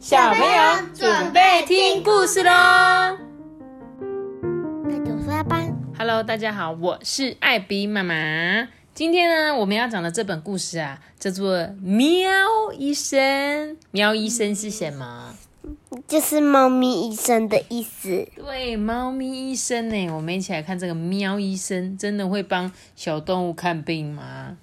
小朋友准备听故事喽。那就说班。Hello，大家好，我是艾比妈妈。今天呢，我们要讲的这本故事啊，叫做《喵医生》。喵医生是什么？就是猫咪医生的意思。对，猫咪医生呢，我们一起来看这个喵医生，真的会帮小动物看病吗？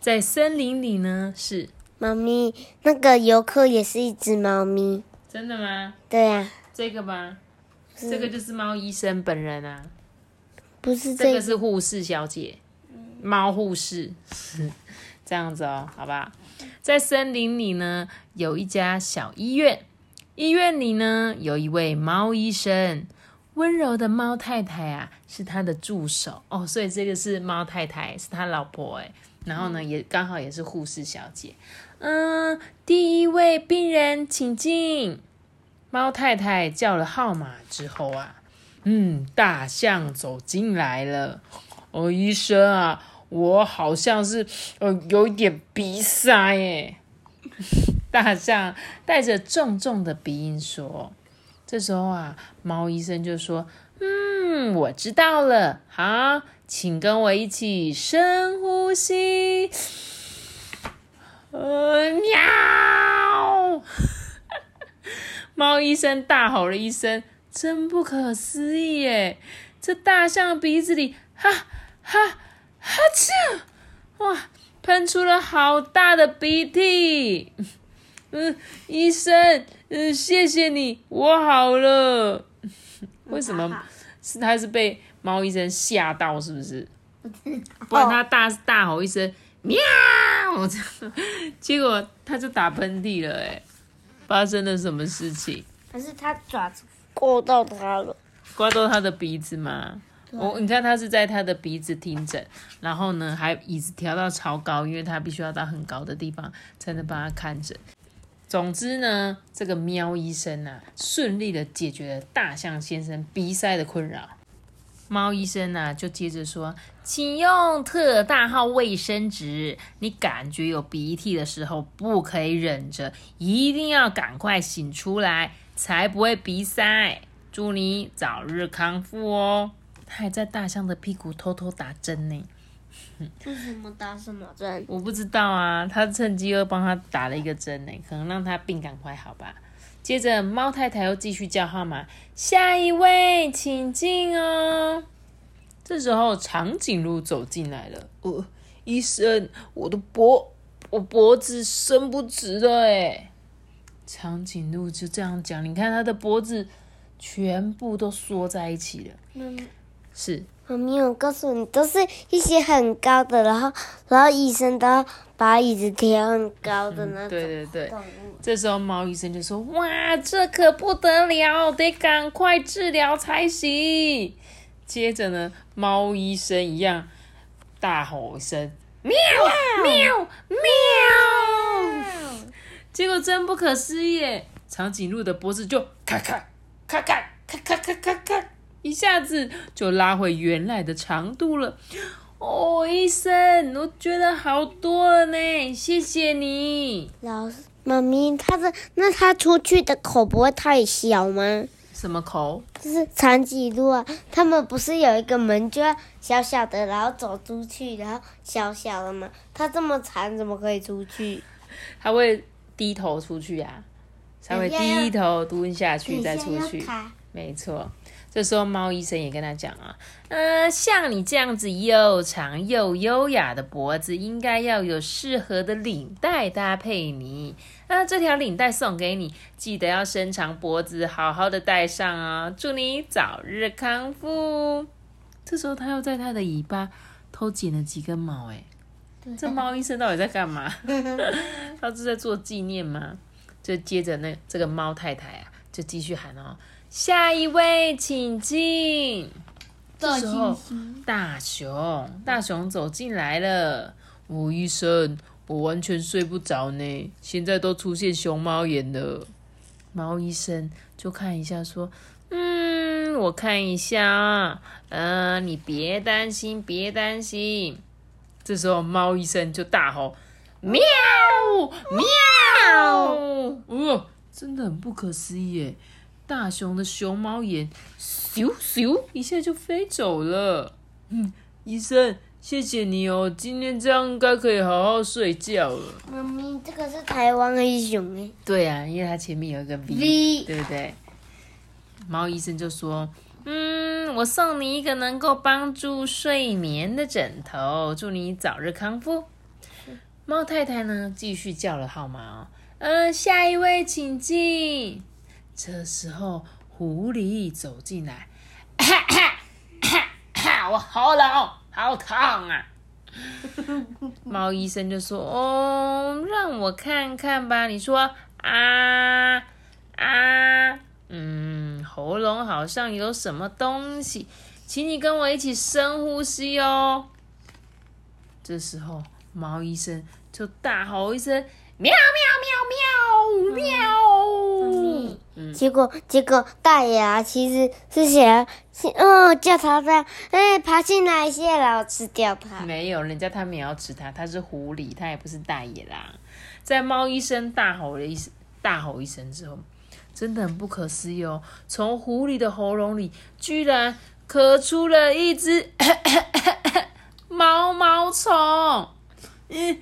在森林里呢，是猫咪那个游客也是一只猫咪。真的吗？对呀、这个吗？这个就是猫医生本人啊。不是这个。这个是护士小姐，猫护士，这样子哦，好吧。在森林里呢，有一家小医院，医院里呢有一位猫医生，温柔的猫太太啊是他的助手哦，所以这个是猫太太，是他老婆哎。然后呢，也刚好也是护士小姐。嗯，第一位病人请进。猫太太叫了号码之后啊，嗯，大象走进来了。哦，医生啊，我好像是呃有一点鼻塞耶。大象带着重重的鼻音说：“这时候啊，猫医生就说：‘嗯，我知道了。好，请跟我一起深呼吸。’呃，喵！猫医生大吼了一声，真不可思议耶！这大象鼻子里哈哈哈啾，哇，喷出了好大的鼻涕。嗯，医生，嗯，谢谢你，我好了。为什么是他是被猫医生吓到？是不是？不然他大大吼一声喵，结果他就打喷嚏了。哎，发生了什么事情？可是它爪子刮到它了。刮到他的鼻子吗？我、你看他是在他的鼻子听诊，然后呢还椅子调到超高，因为他必须要到很高的地方才能帮他看诊。总之呢，这个喵医生啊，顺利的解决了大象先生鼻塞的困扰。猫医生呢、就接着说：“请用特大号卫生纸。你感觉有鼻涕的时候，不可以忍着，一定要赶快擤出来，才不会鼻塞。祝你早日康复哦！”他还在大象的屁股偷偷打针呢。为什么打什么针？我不知道啊，他趁机又帮他打了一个针呢，可能让他病赶快好吧。接着，猫太太又继续叫号码，下一位请进哦。这时候，长颈鹿走进来了。呃，医生，我的脖，我脖子伸不直了哎。长颈鹿就这样讲，你看它的脖子全部都缩在一起了。嗯，是，猫咪，我告诉你，都是一些很高的，然后然后医生都要把椅子调很高的那种。对对对。这时候猫医生就说：“哇，这可不得了，得赶快治疗才行。”接着呢，猫医生一样大吼一声：“喵喵喵！”结果真不可思议耶，长颈鹿的脖子就咔咔咔咔咔咔咔咔咔，一下子就拉回原来的长度了。哦，医生，我觉得好多了呢，谢谢你。老师，妈咪，他的那他出去的口不会太小吗？什么口？就是长颈鹿啊，他们不是有一个门，就要小小的，然后走出去，然后小小的嘛？它这么长，怎么可以出去？它会低头出去啊，它会低头蹲下去再出去。没错，这时候猫医生也跟他讲啊，呃，像你这样子又长又优雅的脖子，应该要有适合的领带搭配你。那这条领带送给你，记得要伸长脖子，好好的戴上啊！祝你早日康复。这时候他又在他的尾巴偷剪了几根毛，哎，这猫医生到底在干嘛？他是在做纪念吗？就接着那这个猫太太啊，就继续喊哦。下一位，请进。这时候，大熊大熊走进来了。吴医生，我完全睡不着呢，现在都出现熊猫眼了。猫医生就看一下，说：“嗯，我看一下，呃，你别担心，别担心。”这时候，猫医生就大吼：“喵喵！”哦，真的很不可思议耶！大熊的熊猫眼，咻咻一下就飞走了。嗯，医生，谢谢你哦，今天这样应该可以好好睡觉了。妈咪，这个是台湾黑熊哎。对啊，因为它前面有一个 V，对不对？猫医生就说：“嗯，我送你一个能够帮助睡眠的枕头，祝你早日康复。”猫太太呢，继续叫了号码哦。嗯，下一位请进。这时候，狐狸走进来，我喉咙好痛啊！猫医生就说：“哦，让我看看吧。”你说啊啊，嗯，喉咙好像有什么东西，请你跟我一起深呼吸哦。这时候，猫医生就大吼一声。喵喵喵！结果结果大野啊，其实是想，嗯，叫他在，哎，爬进来先，然后吃掉它。没有，人家他们也要吃它，它是狐狸，它也不是大野狼。在猫医生大吼了一声，大吼一声之后，真的很不可思议哦，从狐狸的喉咙里居然咳出了一只 毛毛虫。嗯。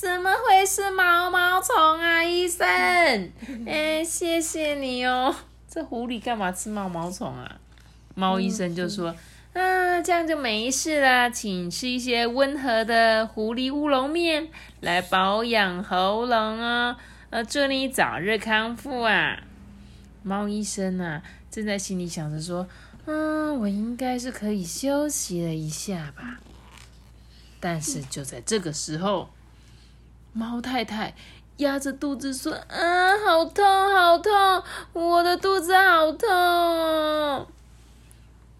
怎么会是毛毛虫啊，医生？哎，谢谢你哦。这狐狸干嘛吃毛毛虫啊？猫医生就说：“啊，这样就没事啦，请吃一些温和的狐狸乌龙面来保养喉咙哦。呃，祝你早日康复啊。”猫医生啊，正在心里想着说：“嗯，我应该是可以休息了一下吧。”但是就在这个时候。猫太太压着肚子说：“啊，好痛，好痛，我的肚子好痛。”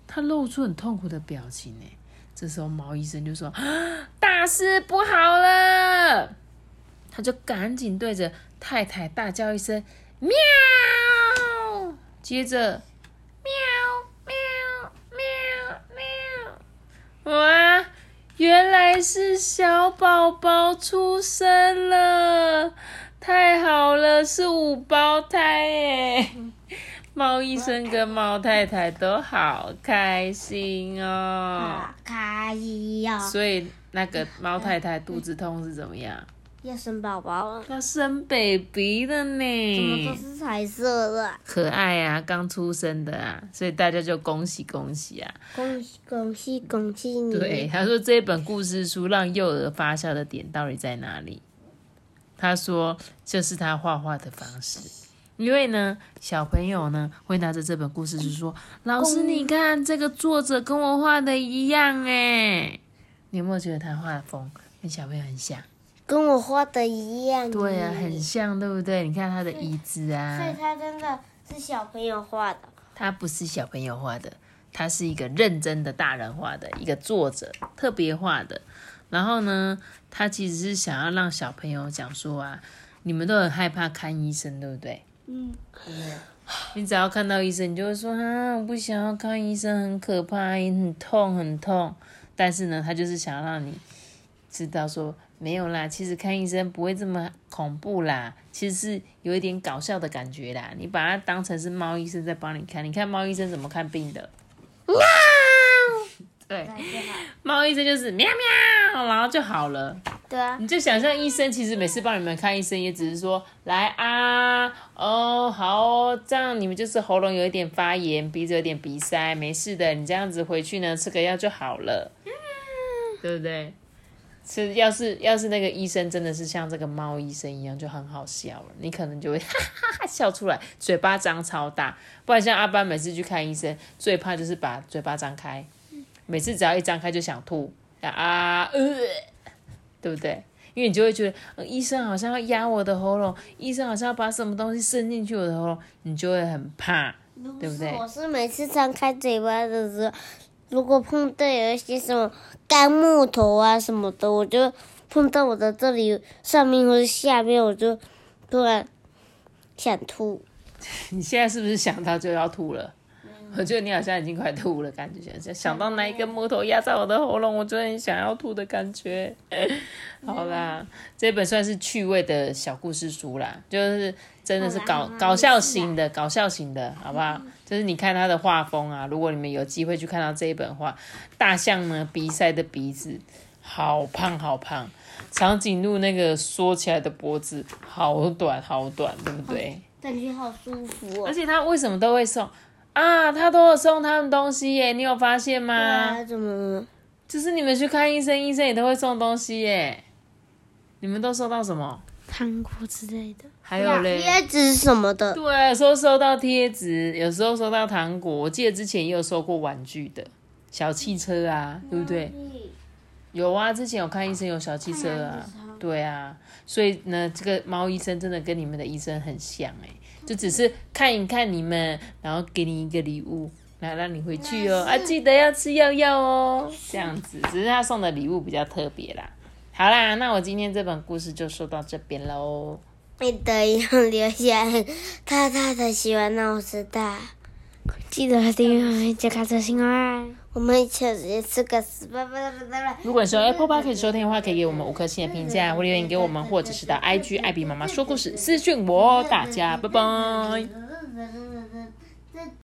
他露出很痛苦的表情呢。这时候，猫医生就说：“大事不好了！”他就赶紧对着太太大叫一声：“喵！”接着，喵喵喵喵，哇！是小宝宝出生了，太好了，是五胞胎耶！猫医生跟猫太太都好开心哦，好开心哦。所以那个猫太太肚子痛是怎么样？要生宝宝了，要生 baby 了呢！怎么都是彩色的？可爱啊，刚出生的啊，所以大家就恭喜恭喜啊！恭喜恭喜恭喜你！对，他说这本故事书让幼儿发笑的点到底在哪里？他说这是他画画的方式，因为呢，小朋友呢会拿着这本故事书说：“老师，你看这个作者跟我画的一样哎！”你有没有觉得他画风跟小朋友很像？跟我画的一样，对啊，很像，对不对？你看他的椅子啊，所以他真的是小朋友画的。他不是小朋友画的，他是一个认真的大人画的一个作者特别画的。然后呢，他其实是想要让小朋友讲说啊，你们都很害怕看医生，对不对？嗯，对。你只要看到医生，你就会说啊，我不想要看医生，很可怕，很痛，很痛。但是呢，他就是想要让你知道说。没有啦，其实看医生不会这么恐怖啦，其实是有一点搞笑的感觉啦。你把它当成是猫医生在帮你看，你看猫医生怎么看病的？喵，对，猫医生就是喵喵，然后就好了。对啊，你就想象医生其实每次帮你们看医生，也只是说来啊，哦，好，这样你们就是喉咙有一点发炎，鼻子有点鼻塞，没事的，你这样子回去呢，吃个药就好了，对不对？是，要是要是那个医生真的是像这个猫医生一样，就很好笑了。你可能就会 哈哈哈笑出来，嘴巴张超大。不然像阿班每次去看医生，最怕就是把嘴巴张开，每次只要一张开就想吐啊呃，对不对？因为你就会觉得医生好像要压我的喉咙，医生好像要把什么东西伸进去我的喉咙，你就会很怕，对不对？我是每次张开嘴巴的时候。如果碰到有一些什么干木头啊什么的，我就碰到我的这里上面或者下面，我就突然想吐。你现在是不是想到就要吐了？我觉得你好像已经快吐了，感觉想想到那一根木头压在我的喉咙，我就很想要吐的感觉。好啦，这本算是趣味的小故事书啦，就是真的是搞搞笑型的，搞笑型的，好不好？就是你看他的画风啊，如果你们有机会去看到这一本画，大象呢，鼻塞的鼻子，好胖好胖，长颈鹿那个缩起来的脖子，好短好短，对不对？感觉好舒服哦。而且它为什么都会送啊？他都有送他们东西耶，你有发现吗？怎么？就是你们去看医生，医生也都会送东西耶。你们都收到什么？糖果之类的，还有嘞，贴纸什么的。对，有时候收到贴纸，有时候收到糖果。我记得之前也有收过玩具的小汽车啊，对不对？有啊，之前有看医生有小汽车啊，对啊。所以呢，这个猫医生真的跟你们的医生很像哎，就只是看一看你们，然后给你一个礼物，来让你回去哦，啊，记得要吃药药哦，这样子。只是他送的礼物比较特别啦。好啦，那我今天这本故事就说到这边喽。记得要留下大大的喜欢，让我知道。记得订阅加卡车新啊！我们一起来吃个屎吧啦吧啦如果你说 apple park 可以收听的话可以给我们五颗星的评价或留言给我们或者是到 ig 艾比妈妈说故事私讯我大家拜拜